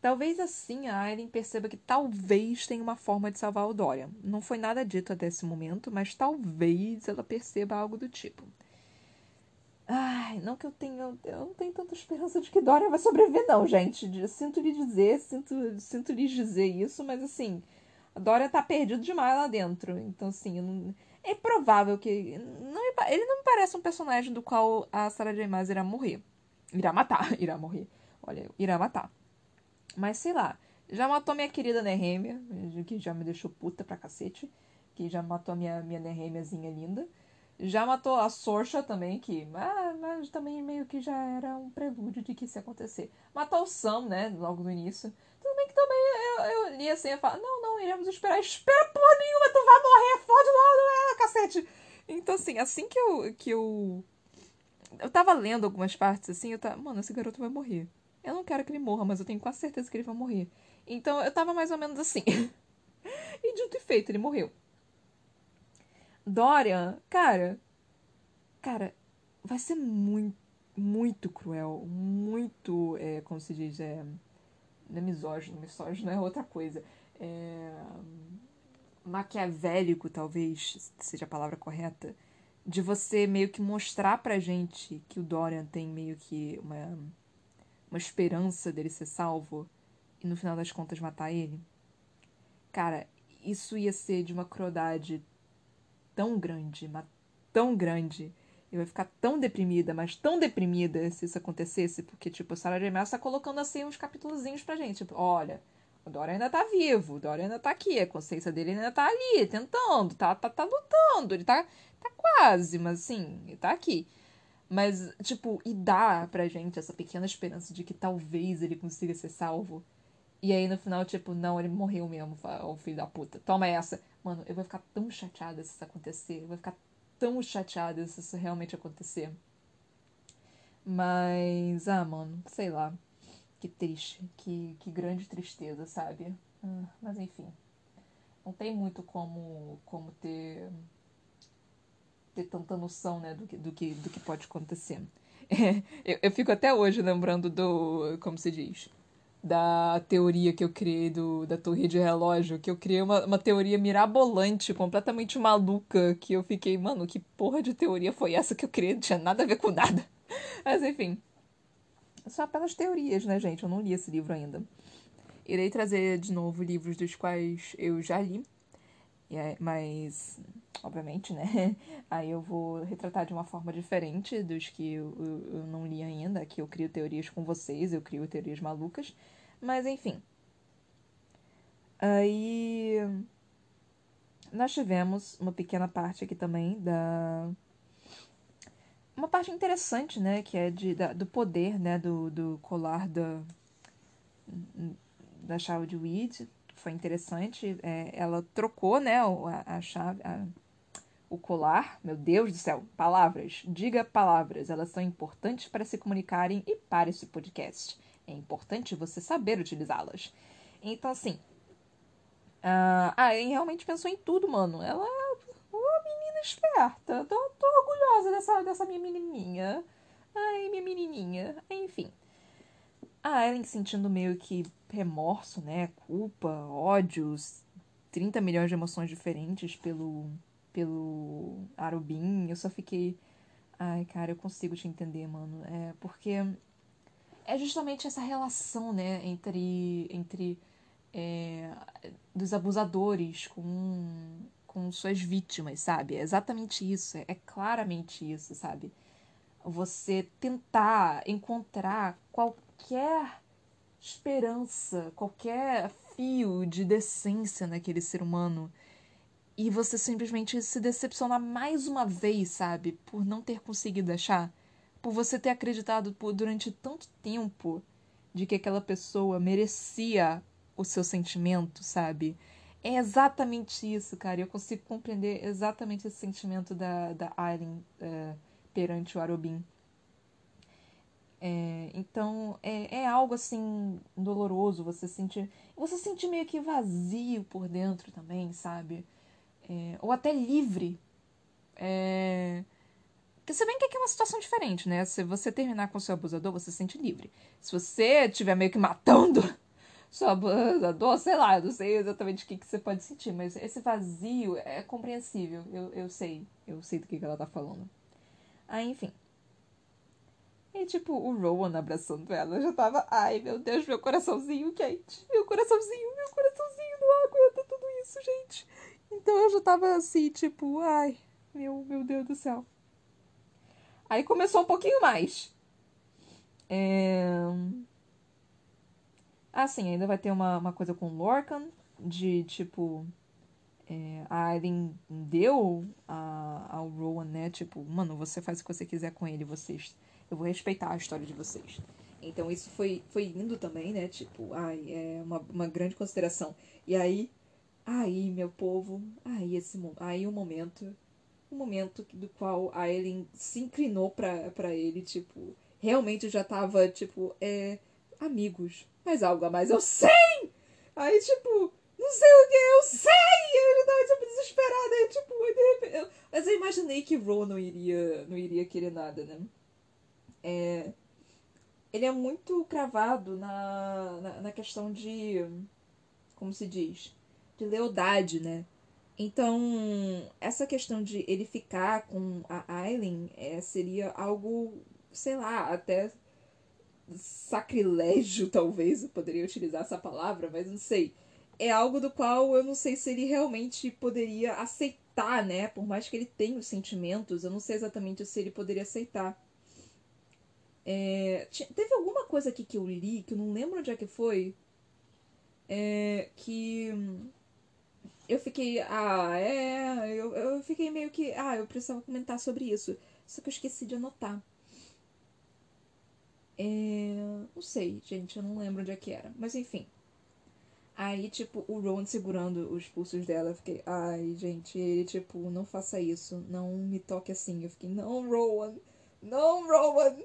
Talvez assim a Aileen perceba que talvez tenha uma forma de salvar o Dorian. Não foi nada dito até esse momento, mas talvez ela perceba algo do tipo. Ai, não que eu tenha. Eu não tenho tanta esperança de que Dorian vai sobreviver, não, gente. Sinto lhe dizer, sinto, sinto lhes dizer isso, mas assim. A Dorian tá perdido demais lá dentro. Então, assim, não... é provável que. Não, ele não me parece um personagem do qual a Sarah J. Maas irá morrer. Irá matar. Irá morrer. Olha, irá matar. Mas sei lá. Já matou minha querida Nehemia, que já me deixou puta pra cacete. Que já matou minha, minha Nehemiazinha linda. Já matou a Sorcha também, que ah, mas também meio que já era um prelúdio de que isso ia acontecer. Matou o Sam, né, logo no início. Também eu, eu li assim e falo, não, não, iremos esperar. Espera porra nenhuma, tu vai morrer, fode logo ela, cacete. Então, assim, assim que eu, que eu... Eu tava lendo algumas partes, assim, eu tava, mano, esse garoto vai morrer. Eu não quero que ele morra, mas eu tenho quase certeza que ele vai morrer. Então eu tava mais ou menos assim. e dito e feito, ele morreu. Dorian, cara. Cara, vai ser muito, muito cruel. Muito, é, como se diz, é. Não é misógino, misógino é outra coisa. É, maquiavélico, talvez seja a palavra correta. De você meio que mostrar pra gente que o Dorian tem meio que uma uma esperança dele ser salvo e no final das contas matar ele. Cara, isso ia ser de uma crueldade tão grande, mas tão grande. Eu ia ficar tão deprimida, mas tão deprimida se isso acontecesse, porque, tipo, a Sarah J. Maas tá colocando assim uns capítulozinhos pra gente. Tipo, olha, o Dora ainda tá vivo, o Dora ainda tá aqui, a consciência dele ainda tá ali, tentando, tá, tá, tá lutando, ele tá, tá quase, mas assim, ele tá aqui. Mas, tipo, e dá pra gente essa pequena esperança de que talvez ele consiga ser salvo. E aí no final, tipo, não, ele morreu mesmo, o filho da puta. Toma essa. Mano, eu vou ficar tão chateada se isso acontecer. Eu vou ficar tão chateada se isso realmente acontecer. Mas, ah, mano, sei lá. Que triste. Que, que grande tristeza, sabe? Ah, mas enfim. Não tem muito como, como ter ter tanta noção, né, do que, do que, do que pode acontecer. eu, eu fico até hoje lembrando do. Como se diz? Da teoria que eu criei do, da torre de relógio. Que eu criei uma, uma teoria mirabolante, completamente maluca. Que eu fiquei, mano, que porra de teoria foi essa que eu criei? Não tinha nada a ver com nada. Mas enfim. Só apenas teorias, né, gente? Eu não li esse livro ainda. Irei trazer de novo livros dos quais eu já li. Mas, obviamente, né? Aí eu vou retratar de uma forma diferente dos que eu, eu, eu não li ainda. Que eu crio teorias com vocês, eu crio teorias malucas. Mas, enfim. Aí. Nós tivemos uma pequena parte aqui também da uma parte interessante, né, que é de, da, do poder, né, do, do colar da, da chave de Weed. Foi interessante. É, ela trocou, né, a, a chave, a, o colar. Meu Deus do céu, palavras. Diga palavras. Elas são importantes para se comunicarem e para esse podcast. É importante você saber utilizá-las. Então, assim. Uh, a Ellen realmente pensou em tudo, mano. Ela menina esperta. Tô, tô orgulhosa dessa, dessa minha menininha. Ai, minha menininha. Enfim. A Ellen sentindo meio que remorso, né? Culpa, ódios, 30 milhões de emoções diferentes pelo, pelo Arubin. Eu só fiquei. Ai, cara, eu consigo te entender, mano. É porque é justamente essa relação, né, entre, entre é, dos abusadores com com suas vítimas, sabe? É exatamente isso, é, é claramente isso, sabe? Você tentar encontrar qualquer esperança, qualquer fio de decência naquele ser humano e você simplesmente se decepcionar mais uma vez, sabe? Por não ter conseguido achar, por você ter acreditado por, durante tanto tempo de que aquela pessoa merecia o seu sentimento, sabe? É exatamente isso, cara. Eu consigo compreender exatamente esse sentimento da, da Aileen uh, perante o Arobin. É, então, é, é algo assim doloroso você sentir. Você sentir meio que vazio por dentro também, sabe? É, ou até livre. É... Porque você bem que aqui é uma situação diferente, né? Se você terminar com seu abusador, você se sente livre. Se você estiver meio que matando sua banda, dor, sei lá, eu não sei exatamente o que, que você pode sentir, mas esse vazio é compreensível. Eu, eu sei, eu sei do que, que ela tá falando. Aí, enfim. E tipo, o Rowan abraçando ela já tava, ai meu Deus, meu coraçãozinho quente, meu coraçãozinho, meu coraçãozinho não aguenta tudo isso, gente. Então eu já tava assim, tipo, ai, meu, meu Deus do céu. Aí começou um pouquinho mais. É... Ah, sim, ainda vai ter uma, uma coisa com Lorcan, de tipo. É, a Aileen deu a, ao Rowan, né? Tipo, mano, você faz o que você quiser com ele, vocês. Eu vou respeitar a história de vocês. Então isso foi, foi indo também, né? Tipo, ai, é uma, uma grande consideração. E aí, aí, meu povo, aí esse aí o um momento, o um momento do qual a Aileen se inclinou pra ele, tipo, realmente já tava, tipo, é, amigos mas algo a mais eu sei! Aí, tipo, não sei o que, eu sei! Eu já tava, tipo, desesperada. Aí, tipo, de repente, eu... Mas eu imaginei que Ro não iria, não iria querer nada, né? É... Ele é muito cravado na, na, na questão de. Como se diz? De lealdade, né? Então, essa questão de ele ficar com a Aileen é, seria algo, sei lá, até sacrilégio, talvez, eu poderia utilizar essa palavra, mas não sei. É algo do qual eu não sei se ele realmente poderia aceitar, né? Por mais que ele tenha os sentimentos, eu não sei exatamente se ele poderia aceitar. É, teve alguma coisa aqui que eu li, que eu não lembro onde é que foi, é, que eu fiquei, ah, é, eu, eu fiquei meio que, ah, eu precisava comentar sobre isso, só que eu esqueci de anotar. É... Não sei, gente, eu não lembro onde é que era. Mas enfim. Aí, tipo, o Ron segurando os pulsos dela, eu fiquei, ai, gente, ele, tipo, não faça isso, não me toque assim. Eu fiquei, não, Rowan, não, Rowan,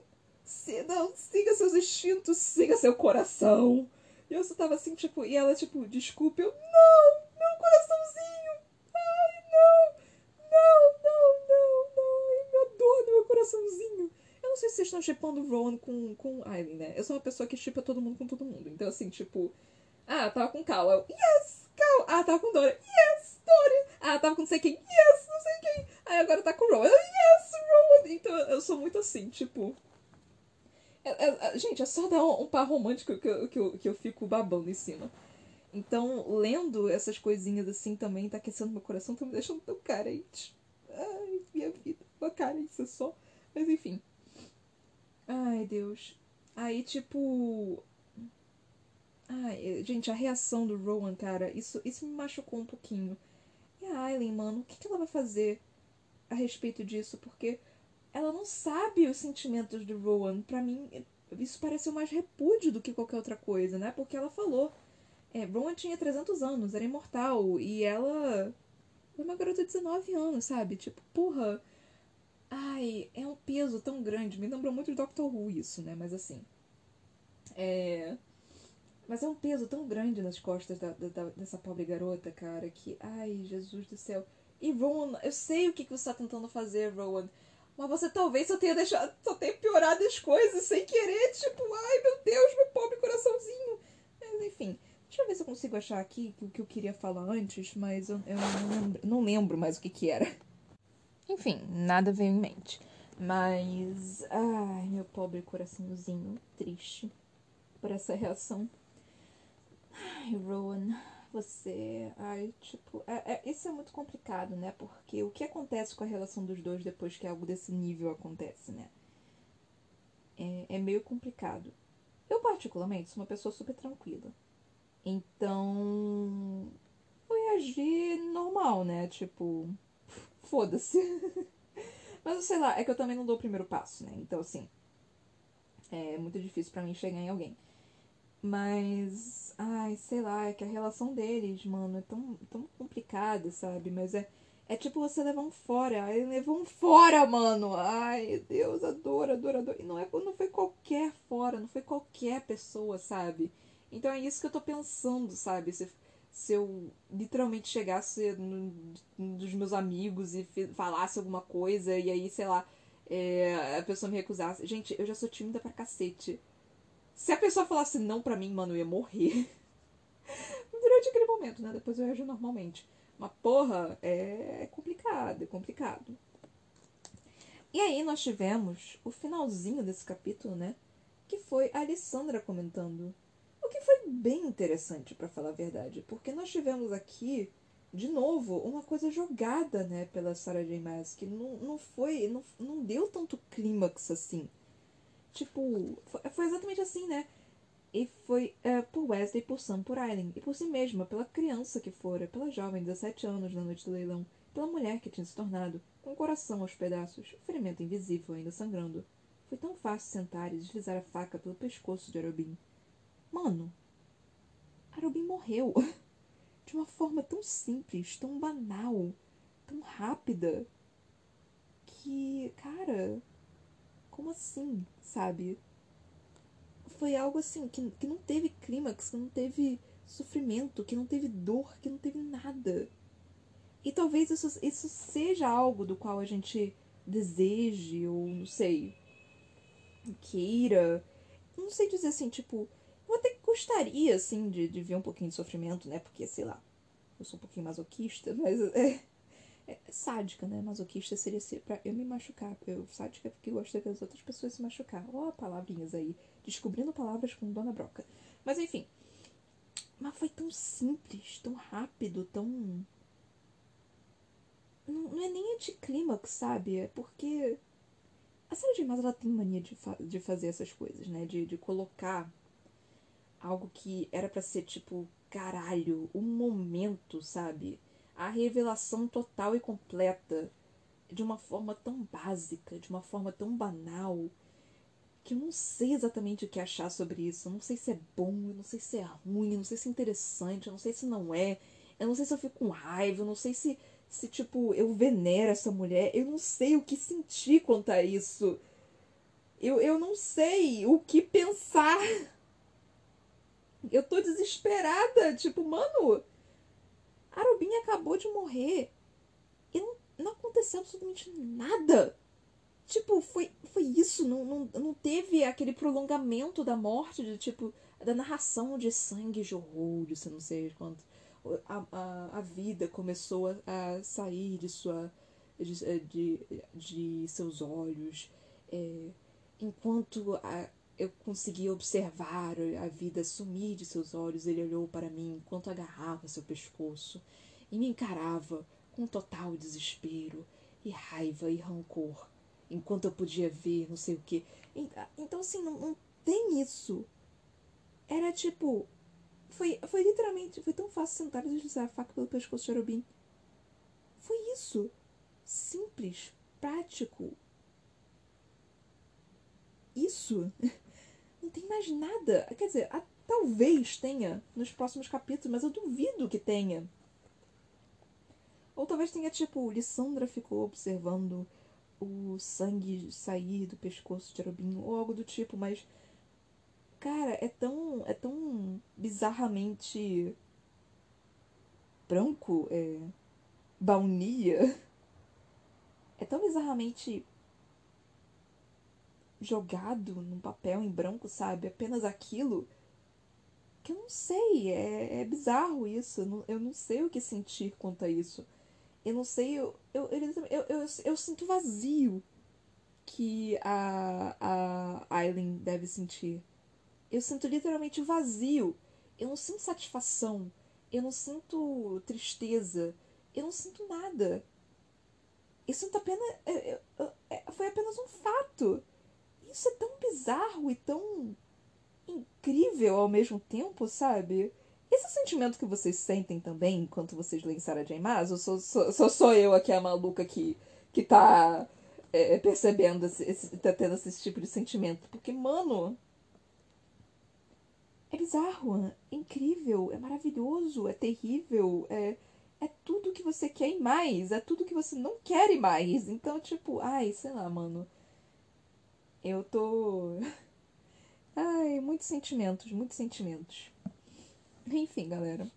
se, não, siga seus instintos, siga seu coração. E eu só tava assim, tipo, e ela, tipo, desculpe, eu, não, coraçãozinho, ai, não, não, não, não, não, ai, minha dor no meu coraçãozinho. Eu não sei se vocês estão chipando o Rowan com, com Aileen, né? Eu sou uma pessoa que chipa todo mundo com todo mundo. Então, assim, tipo. Ah, tava com Cal. Eu, yes! Cal! Ah, tava com Dora. Yes! Dora! Ah, tava com não sei quem. Yes! Não sei quem. Aí agora tá com o Rowan. Yes! Rowan! Então eu sou muito assim, tipo. É, é, é, gente, é só dar um, um par romântico que eu, que, eu, que eu fico babando em cima. Então, lendo essas coisinhas assim também tá aquecendo meu coração, tá me deixando tão carente. Ai, minha vida. Uma carência só. Mas enfim. Ai, Deus. Aí, tipo. Ai, gente, a reação do Rowan, cara, isso, isso me machucou um pouquinho. E a Aileen, mano, o que, que ela vai fazer a respeito disso? Porque ela não sabe os sentimentos do Rowan. Para mim, isso pareceu mais repúdio do que qualquer outra coisa, né? Porque ela falou. É, Rowan tinha 300 anos, era imortal. E ela. É uma garota de 19 anos, sabe? Tipo, porra. Ai, é um peso tão grande. Me lembrou muito de Doctor Who isso, né? Mas assim. É. Mas é um peso tão grande nas costas da, da, dessa pobre garota, cara, que. Ai, Jesus do céu. E Rowan, eu sei o que, que você está tentando fazer, Rowan. Mas você talvez só tenha deixado. Só tenha piorado as coisas sem querer. Tipo, ai meu Deus, meu pobre coraçãozinho. Mas enfim. Deixa eu ver se eu consigo achar aqui o que eu queria falar antes, mas eu, eu não, lembro, não lembro mais o que, que era. Enfim, nada veio em mente. Mas. Ai, meu pobre coraçãozinho. Triste por essa reação. Ai, Rowan você. Ai, tipo. É, é, isso é muito complicado, né? Porque o que acontece com a relação dos dois depois que algo desse nível acontece, né? É, é meio complicado. Eu, particularmente, sou uma pessoa super tranquila. Então. Foi agir normal, né? Tipo. Foda-se. Mas sei lá, é que eu também não dou o primeiro passo, né? Então, assim. É muito difícil para mim chegar em alguém. Mas, ai, sei lá, é que a relação deles, mano, é tão, tão complicada, sabe? Mas é, é tipo você levar um fora. Aí levou um fora, mano. Ai, Deus, adoro, adoro, adoro. E não, é, não foi qualquer fora, não foi qualquer pessoa, sabe? Então é isso que eu tô pensando, sabe? Se, se eu literalmente chegasse no, dos meus amigos e falasse alguma coisa e aí, sei lá, é, a pessoa me recusasse. Gente, eu já sou tímida pra cacete. Se a pessoa falasse não pra mim, mano, eu ia morrer. Durante aquele momento, né? Depois eu reajo normalmente. Mas, porra, é complicado, é complicado. E aí nós tivemos o finalzinho desse capítulo, né? Que foi a Alessandra comentando. Bem interessante, para falar a verdade. Porque nós tivemos aqui, de novo, uma coisa jogada, né? Pela Sarah J. Maas. Que não, não foi... Não, não deu tanto clímax assim Tipo, foi exatamente assim, né? E foi é, por Wesley, por Sam, por Aileen. E por si mesma, pela criança que fora, pela jovem, 17 anos, na noite do leilão. Pela mulher que tinha se tornado, com o coração aos pedaços, o ferimento invisível ainda sangrando. Foi tão fácil sentar e deslizar a faca pelo pescoço de Arobin. Mano, Arobin morreu. De uma forma tão simples, tão banal, tão rápida. Que, cara, como assim, sabe? Foi algo assim que, que não teve clímax, que não teve sofrimento, que não teve dor, que não teve nada. E talvez isso, isso seja algo do qual a gente deseje, ou não sei, queira. Não sei dizer assim, tipo, eu até gostaria, assim, de, de ver um pouquinho de sofrimento, né? Porque, sei lá, eu sou um pouquinho masoquista, mas é, é, sádica, né? Masoquista seria ser pra eu me machucar. Eu, sádica é porque gosto de ver as outras pessoas se machucar. Ó, oh, palavrinhas aí. Descobrindo palavras com Dona Broca. Mas enfim. Mas foi tão simples, tão rápido, tão. Não, não é nem anticlímax, sabe? É porque. A Sarah J. Ela tem mania de, fa de fazer essas coisas, né? De, de colocar algo que era para ser tipo, caralho, um momento, sabe? a revelação total e completa de uma forma tão básica, de uma forma tão banal, que eu não sei exatamente o que achar sobre isso. Eu não sei se é bom, eu não sei se é ruim, eu não sei se é interessante, eu não sei se não é. Eu não sei se eu fico com raiva, eu não sei se, se tipo, eu venero essa mulher. Eu não sei o que sentir quanto a isso. Eu, eu não sei o que pensar. Eu tô desesperada. Tipo, mano, a Robin acabou de morrer e não, não aconteceu absolutamente nada. Tipo, foi, foi isso. Não, não, não teve aquele prolongamento da morte, de tipo, da narração de sangue, de horror, de não sei quanto. A, a, a vida começou a, a sair de sua. de, de, de seus olhos. É, enquanto a, eu conseguia observar a vida sumir de seus olhos, ele olhou para mim enquanto agarrava seu pescoço e me encarava com total desespero e raiva e rancor, enquanto eu podia ver não sei o que. Então, assim, não, não tem isso. Era tipo. Foi, foi literalmente. Foi tão fácil sentar e deslizar a faca pelo pescoço de Arubim. Foi isso. Simples, prático. Isso. Não tem mais nada. Quer dizer, a, talvez tenha nos próximos capítulos, mas eu duvido que tenha. Ou talvez tenha, tipo, Lissandra ficou observando o sangue sair do pescoço de Arubim, ou algo do tipo, mas. Cara, é tão. é tão bizarramente. branco, é. baunilha. É tão bizarramente jogado num papel em branco, sabe? Apenas aquilo. Que eu não sei, é, é bizarro isso. Eu não, eu não sei o que sentir quanto a isso. Eu não sei, eu, eu, eu, eu, sinto vazio que a, a Aileen deve sentir. Eu sinto literalmente vazio. Eu não sinto satisfação. Eu não sinto tristeza. Eu não sinto nada. Eu sinto apenas. É, foi apenas um fato. Isso é tão bizarro e tão incrível ao mesmo tempo, sabe? Esse é sentimento que vocês sentem também enquanto vocês leem Sarah J. Maas? Ou sou, sou, sou, sou eu aqui a maluca que, que tá é, percebendo, esse, esse, tá tendo esse tipo de sentimento? Porque, mano, é bizarro, é incrível, é maravilhoso, é terrível, é, é tudo que você quer e mais, é tudo que você não quer e mais. Então, tipo, ai, sei lá, mano. Eu tô. Ai, muitos sentimentos, muitos sentimentos. Enfim, galera.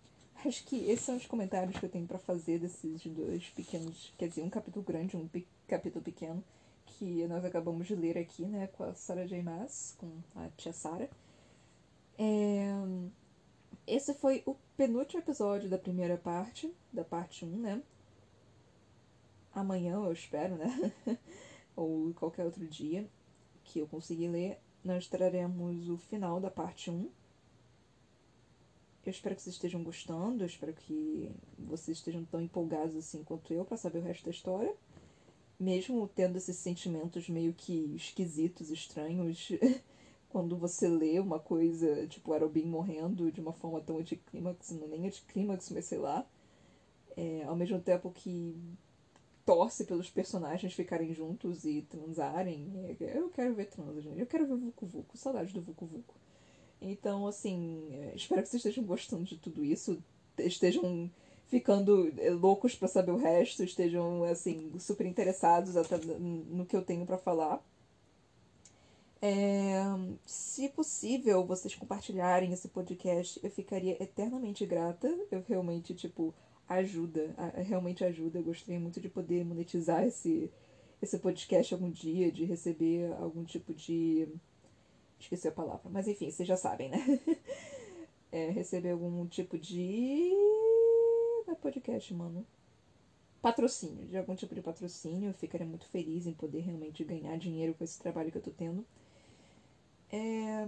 Acho que esses são os comentários que eu tenho para fazer desses dois pequenos. Quer dizer, um capítulo grande um pe capítulo pequeno. Que nós acabamos de ler aqui, né? Com a Sarah J. Maas, com a tia Sarah. É... Esse foi o penúltimo episódio da primeira parte, da parte 1, né? Amanhã, eu espero, né? Ou qualquer outro dia que eu consegui ler, nós traremos o final da parte 1. Eu espero que vocês estejam gostando, eu espero que vocês estejam tão empolgados assim quanto eu para saber o resto da história. Mesmo tendo esses sentimentos meio que esquisitos, estranhos, quando você lê uma coisa, tipo, Arobin morrendo de uma forma tão anticlímax, não nem anticlímax, mas sei lá. É, ao mesmo tempo que torce pelos personagens ficarem juntos e transarem. Eu quero ver trans, gente. Eu quero ver Vucu Vucu. Saudade do Vucu Vucu. Então, assim, é, espero que vocês estejam gostando de tudo isso. Estejam ficando é, loucos para saber o resto. Estejam, assim, super interessados no que eu tenho para falar. É, se possível, vocês compartilharem esse podcast, eu ficaria eternamente grata. Eu realmente, tipo, ajuda, realmente ajuda. Eu gostaria muito de poder monetizar esse, esse podcast algum dia, de receber algum tipo de. Esqueci a palavra, mas enfim, vocês já sabem, né? É, receber algum tipo de. É podcast, mano. Patrocínio, de algum tipo de patrocínio. Eu ficaria muito feliz em poder realmente ganhar dinheiro com esse trabalho que eu tô tendo. É,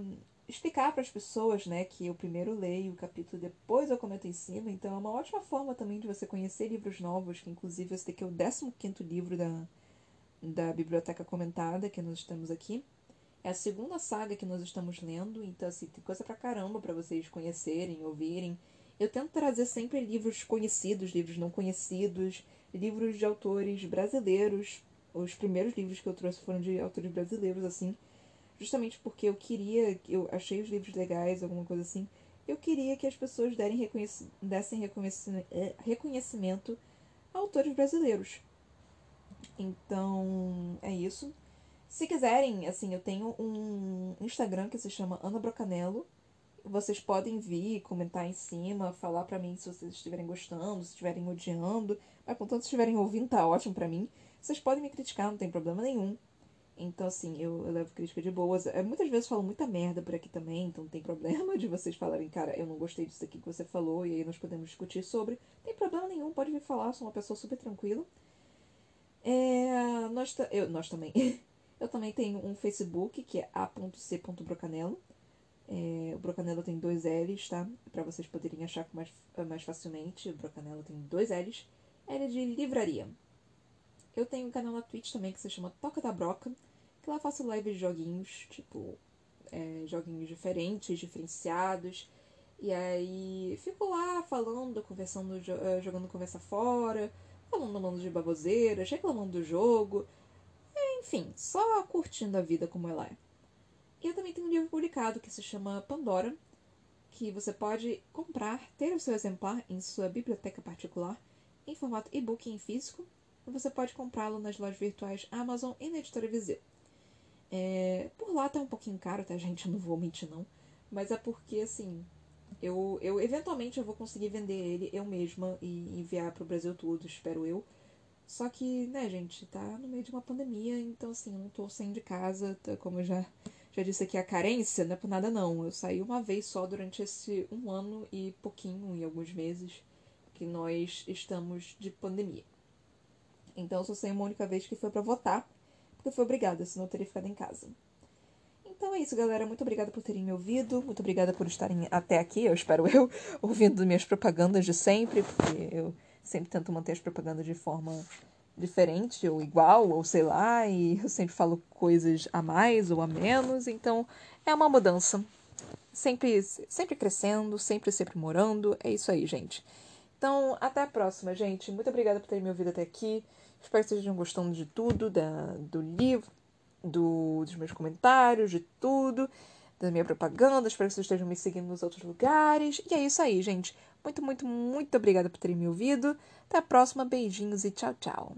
explicar para as pessoas, né, que eu primeiro leio o capítulo, depois eu comento em cima, então é uma ótima forma também de você conhecer livros novos, que inclusive esse daqui é o 15 livro da, da Biblioteca Comentada que nós estamos aqui. É a segunda saga que nós estamos lendo, então assim, tem coisa pra caramba para vocês conhecerem, ouvirem. Eu tento trazer sempre livros conhecidos, livros não conhecidos, livros de autores brasileiros. Os primeiros livros que eu trouxe foram de autores brasileiros, assim, justamente porque eu queria, eu achei os livros legais, alguma coisa assim. Eu queria que as pessoas derem reconhec dessem reconhecimento, é, reconhecimento a autores brasileiros. Então, é isso. Se quiserem, assim, eu tenho um Instagram que se chama Ana Brocanello. Vocês podem vir, comentar em cima, falar pra mim se vocês estiverem gostando, se estiverem odiando. Mas contanto, se estiverem ouvindo, tá ótimo pra mim. Vocês podem me criticar, não tem problema nenhum. Então, assim, eu, eu levo crítica de boas. Eu, muitas vezes falo muita merda por aqui também, então não tem problema de vocês falarem, cara, eu não gostei disso aqui que você falou, e aí nós podemos discutir sobre. Não tem problema nenhum, pode vir falar, sou uma pessoa super tranquila. É, nós, eu, nós também. eu também tenho um Facebook, que é a.c.brocanelo. É, o Brocanelo tem dois L's, tá? Para vocês poderem achar mais, mais facilmente. O Brocanelo tem dois L's. L é de livraria. Eu tenho um canal na Twitch também que se chama Toca da Broca, que lá faço lives de joguinhos, tipo, é, joguinhos diferentes, diferenciados. E aí fico lá falando, conversando, eh, jogando conversa fora, falando um monte de baboseiras, reclamando do jogo. Enfim, só curtindo a vida como ela é. E eu também tenho um livro publicado que se chama Pandora, que você pode comprar, ter o seu exemplar em sua biblioteca particular, em formato e-book em físico, você pode comprá-lo nas lojas virtuais Amazon e na editora Viseu. É, por lá tá um pouquinho caro, tá, gente? Não vou mentir, não. Mas é porque, assim, eu, eu eventualmente eu vou conseguir vender ele eu mesma e enviar pro Brasil todo, espero eu. Só que, né, gente, tá no meio de uma pandemia, então, assim, eu não tô saindo de casa, tá, como eu já, já disse aqui, a carência não é por nada, não. Eu saí uma vez só durante esse um ano e pouquinho, e alguns meses, que nós estamos de pandemia. Então eu só saí uma única vez que foi para votar, porque fui obrigada, senão eu teria ficado em casa. Então é isso, galera. Muito obrigada por terem me ouvido. Muito obrigada por estarem até aqui, eu espero eu, ouvindo minhas propagandas de sempre, porque eu sempre tento manter as propagandas de forma diferente, ou igual, ou sei lá, e eu sempre falo coisas a mais ou a menos, então é uma mudança. Sempre, sempre crescendo, sempre se aprimorando. É isso aí, gente. Então, até a próxima, gente. Muito obrigada por terem me ouvido até aqui. Espero que vocês estejam gostando de tudo, da, do livro, do, dos meus comentários, de tudo, da minha propaganda. Espero que vocês estejam me seguindo nos outros lugares. E é isso aí, gente. Muito, muito, muito obrigada por terem me ouvido. Até a próxima. Beijinhos e tchau, tchau.